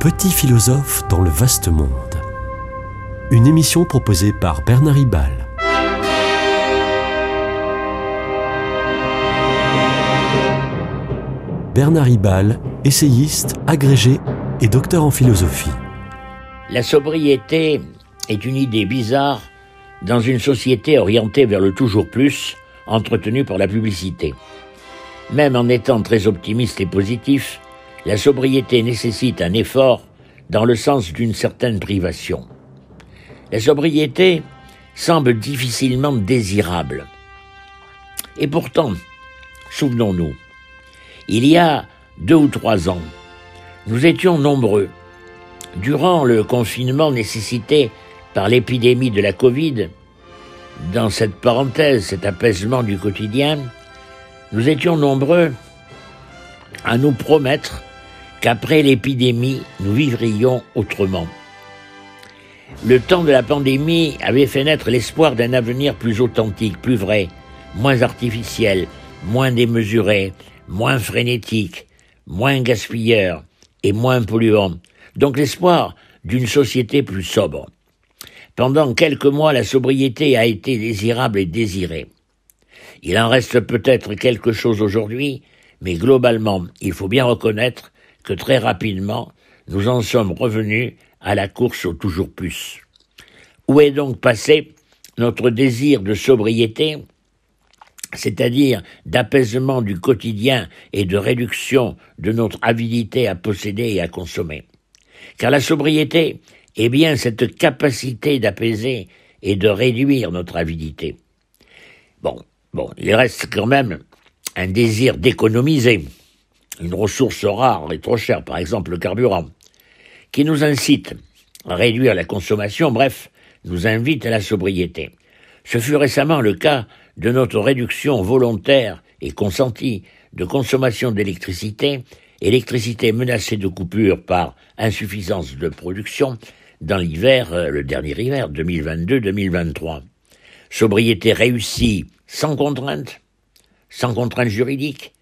petit philosophe dans le vaste monde. Une émission proposée par Bernard Ribal. Bernard Ribal, essayiste, agrégé et docteur en philosophie. La sobriété est une idée bizarre dans une société orientée vers le toujours plus, entretenue par la publicité. Même en étant très optimiste et positif, la sobriété nécessite un effort dans le sens d'une certaine privation. La sobriété semble difficilement désirable. Et pourtant, souvenons-nous, il y a deux ou trois ans, nous étions nombreux. Durant le confinement nécessité par l'épidémie de la Covid, dans cette parenthèse, cet apaisement du quotidien, nous étions nombreux à nous promettre qu'après l'épidémie, nous vivrions autrement. Le temps de la pandémie avait fait naître l'espoir d'un avenir plus authentique, plus vrai, moins artificiel, moins démesuré, moins frénétique, moins gaspilleur et moins polluant. Donc l'espoir d'une société plus sobre. Pendant quelques mois, la sobriété a été désirable et désirée. Il en reste peut-être quelque chose aujourd'hui, mais globalement, il faut bien reconnaître que très rapidement, nous en sommes revenus à la course au toujours plus. Où est donc passé notre désir de sobriété, c'est-à-dire d'apaisement du quotidien et de réduction de notre avidité à posséder et à consommer? Car la sobriété est bien cette capacité d'apaiser et de réduire notre avidité. Bon, bon, il reste quand même un désir d'économiser, une ressource rare et trop chère, par exemple le carburant, qui nous incite à réduire la consommation, bref, nous invite à la sobriété. Ce fut récemment le cas de notre réduction volontaire et consentie de consommation d'électricité, électricité menacée de coupure par insuffisance de production dans l'hiver, euh, le dernier hiver 2022-2023. Sobriété réussie sans contrainte, sans contrainte juridique,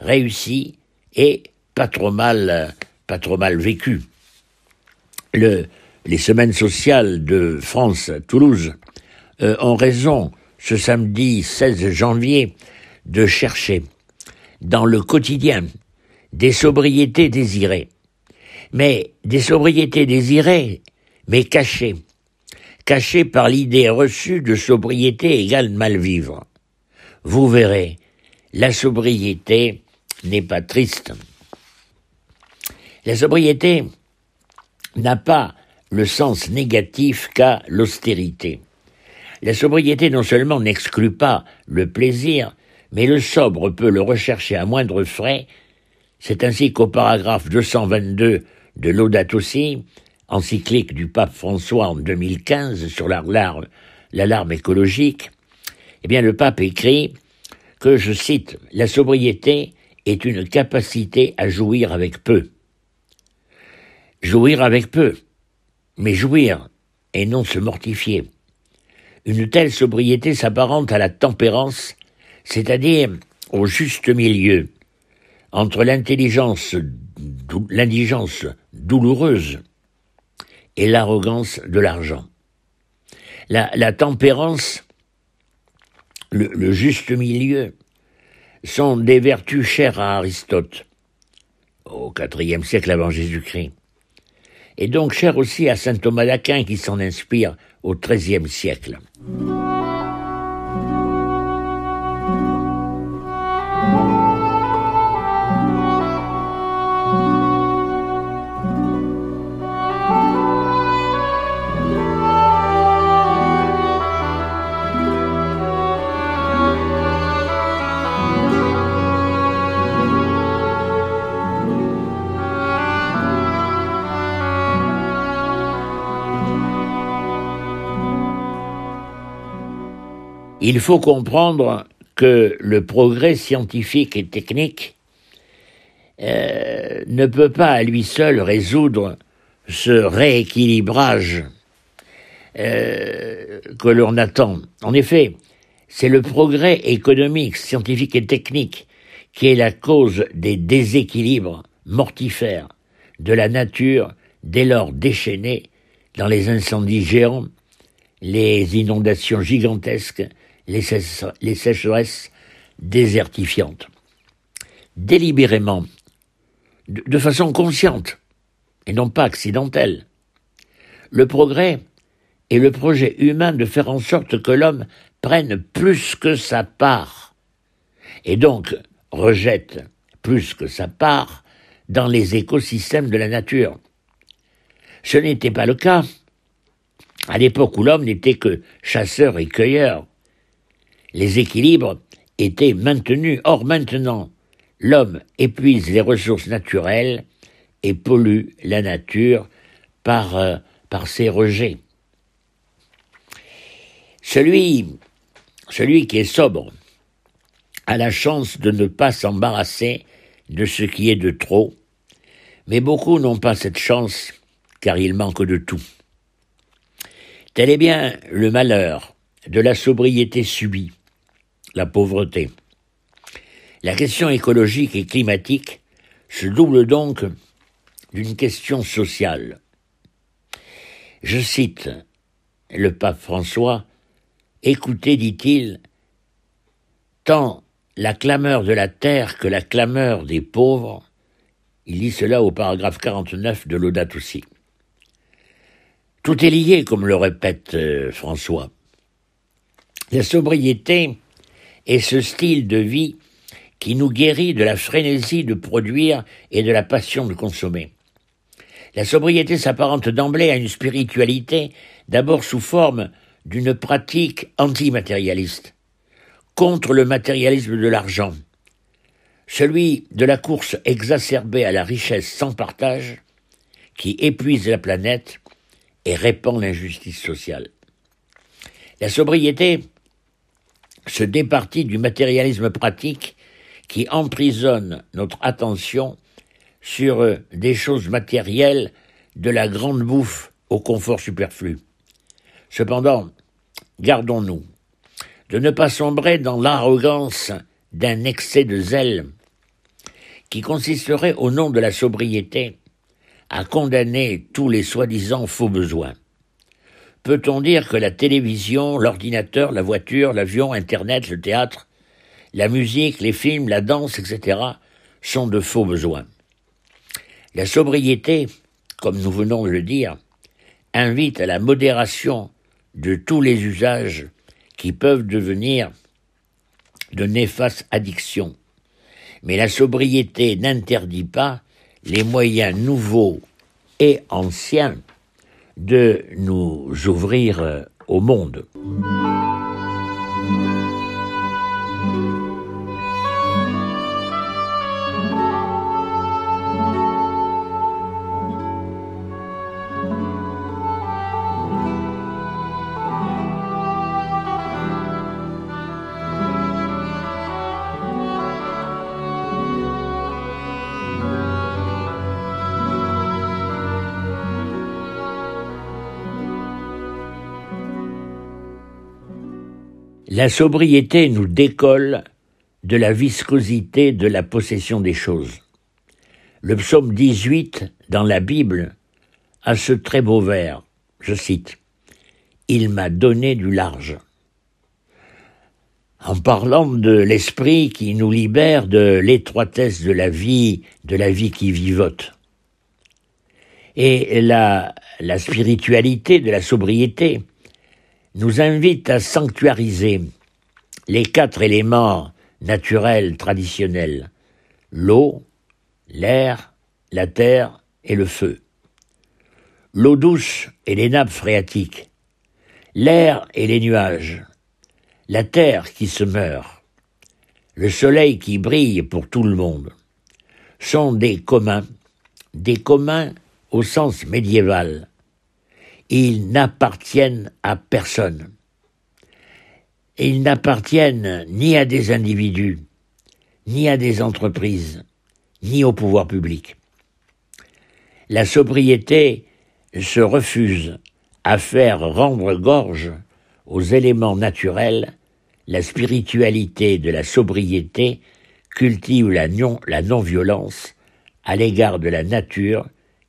réussie et pas trop mal, pas trop mal vécu. Le, les semaines sociales de France Toulouse euh, ont raison ce samedi 16 janvier de chercher dans le quotidien des sobriétés désirées. Mais des sobriétés désirées, mais cachées. Cachées par l'idée reçue de sobriété égale mal vivre. Vous verrez, la sobriété n'est pas triste. La sobriété n'a pas le sens négatif qu'a l'austérité. La sobriété non seulement n'exclut pas le plaisir, mais le sobre peut le rechercher à moindre frais. C'est ainsi qu'au paragraphe 222 de Laudato encyclique du pape François en 2015 sur l'alarme écologique, eh bien le pape écrit que, je cite, la sobriété est une capacité à jouir avec peu. Jouir avec peu, mais jouir et non se mortifier. Une telle sobriété s'apparente à la tempérance, c'est-à-dire au juste milieu entre l'intelligence, l'indigence douloureuse et l'arrogance de l'argent. La, tempérance, le juste milieu, sont des vertus chères à Aristote, au IVe siècle avant Jésus-Christ, et donc chères aussi à saint Thomas d'Aquin qui s'en inspire au XIIIe siècle. Il faut comprendre que le progrès scientifique et technique euh, ne peut pas à lui seul résoudre ce rééquilibrage euh, que l'on attend. En effet, c'est le progrès économique, scientifique et technique qui est la cause des déséquilibres mortifères de la nature dès lors déchaînés dans les incendies géants, les inondations gigantesques, les, sécheresses désertifiantes. Délibérément, de façon consciente, et non pas accidentelle, le progrès est le projet humain de faire en sorte que l'homme prenne plus que sa part, et donc rejette plus que sa part dans les écosystèmes de la nature. Ce n'était pas le cas à l'époque où l'homme n'était que chasseur et cueilleur. Les équilibres étaient maintenus. Or maintenant, l'homme épuise les ressources naturelles et pollue la nature par, euh, par ses rejets. Celui, celui qui est sobre a la chance de ne pas s'embarrasser de ce qui est de trop, mais beaucoup n'ont pas cette chance car il manque de tout. Tel est bien le malheur de la sobriété subie, la pauvreté. La question écologique et climatique se double donc d'une question sociale. Je cite le pape François, Écoutez, dit-il, tant la clameur de la terre que la clameur des pauvres, il dit cela au paragraphe 49 de l'Audate aussi. Tout est lié, comme le répète euh, François. La sobriété est ce style de vie qui nous guérit de la frénésie de produire et de la passion de consommer. La sobriété s'apparente d'emblée à une spiritualité, d'abord sous forme d'une pratique antimatérialiste, contre le matérialisme de l'argent, celui de la course exacerbée à la richesse sans partage, qui épuise la planète et répand l'injustice sociale. La sobriété se départit du matérialisme pratique qui emprisonne notre attention sur des choses matérielles de la grande bouffe au confort superflu. Cependant, gardons-nous de ne pas sombrer dans l'arrogance d'un excès de zèle qui consisterait au nom de la sobriété à condamner tous les soi-disant faux besoins. Peut-on dire que la télévision, l'ordinateur, la voiture, l'avion, Internet, le théâtre, la musique, les films, la danse, etc., sont de faux besoins? La sobriété, comme nous venons de le dire, invite à la modération de tous les usages qui peuvent devenir de néfastes addictions. Mais la sobriété n'interdit pas les moyens nouveaux et anciens de nous ouvrir euh, au monde. La sobriété nous décolle de la viscosité de la possession des choses. Le psaume 18 dans la Bible a ce très beau vers, je cite, Il m'a donné du large. En parlant de l'esprit qui nous libère de l'étroitesse de la vie, de la vie qui vivote. Et la, la spiritualité de la sobriété, nous invite à sanctuariser les quatre éléments naturels traditionnels, l'eau, l'air, la terre et le feu. L'eau douce et les nappes phréatiques, l'air et les nuages, la terre qui se meurt, le soleil qui brille pour tout le monde, sont des communs, des communs au sens médiéval, ils n'appartiennent à personne. Ils n'appartiennent ni à des individus, ni à des entreprises, ni au pouvoir public. La sobriété se refuse à faire rendre gorge aux éléments naturels, la spiritualité de la sobriété cultive la non-violence à l'égard de la nature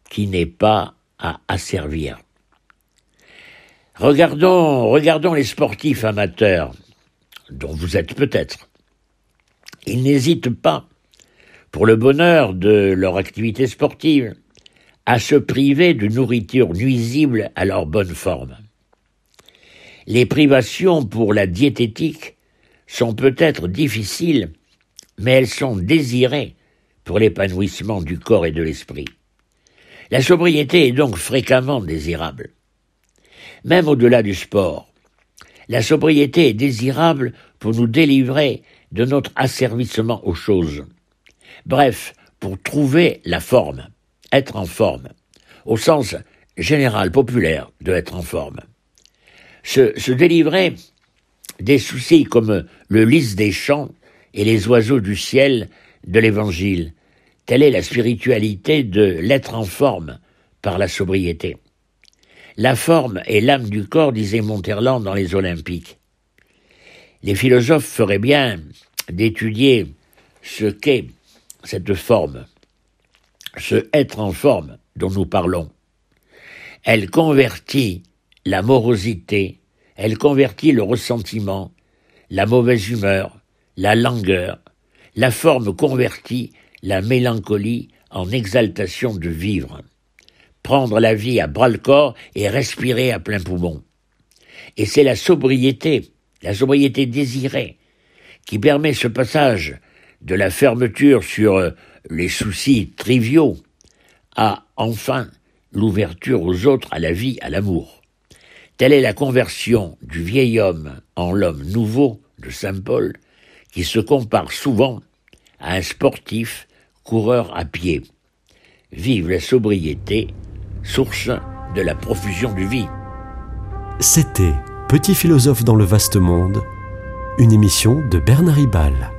qui n'est pas à asservir. Regardons, les sportifs amateurs, dont vous êtes peut-être. Ils n'hésitent pas, pour le bonheur de leur activité sportive, à se priver de nourriture nuisible à leur bonne forme. Les privations pour la diététique sont peut-être difficiles, mais elles sont désirées pour l'épanouissement du corps et de l'esprit. La sobriété est donc fréquemment désirable. Même au-delà du sport, la sobriété est désirable pour nous délivrer de notre asservissement aux choses. Bref, pour trouver la forme, être en forme, au sens général, populaire de être en forme. Se, délivrer des soucis comme le lys des champs et les oiseaux du ciel de l'Évangile. Telle est la spiritualité de l'être en forme par la sobriété. La forme est l'âme du corps, disait Monterland dans les Olympiques. Les philosophes feraient bien d'étudier ce qu'est cette forme, ce être en forme dont nous parlons. Elle convertit la morosité, elle convertit le ressentiment, la mauvaise humeur, la langueur, la forme convertit la mélancolie en exaltation de vivre. Prendre la vie à bras-le-corps et respirer à plein poumon. Et c'est la sobriété, la sobriété désirée, qui permet ce passage de la fermeture sur euh, les soucis triviaux à enfin l'ouverture aux autres, à la vie, à l'amour. Telle est la conversion du vieil homme en l'homme nouveau de Saint Paul, qui se compare souvent à un sportif coureur à pied. Vive la sobriété, source de la profusion du vie. C'était Petit philosophe dans le vaste monde, une émission de Bernard Ribal.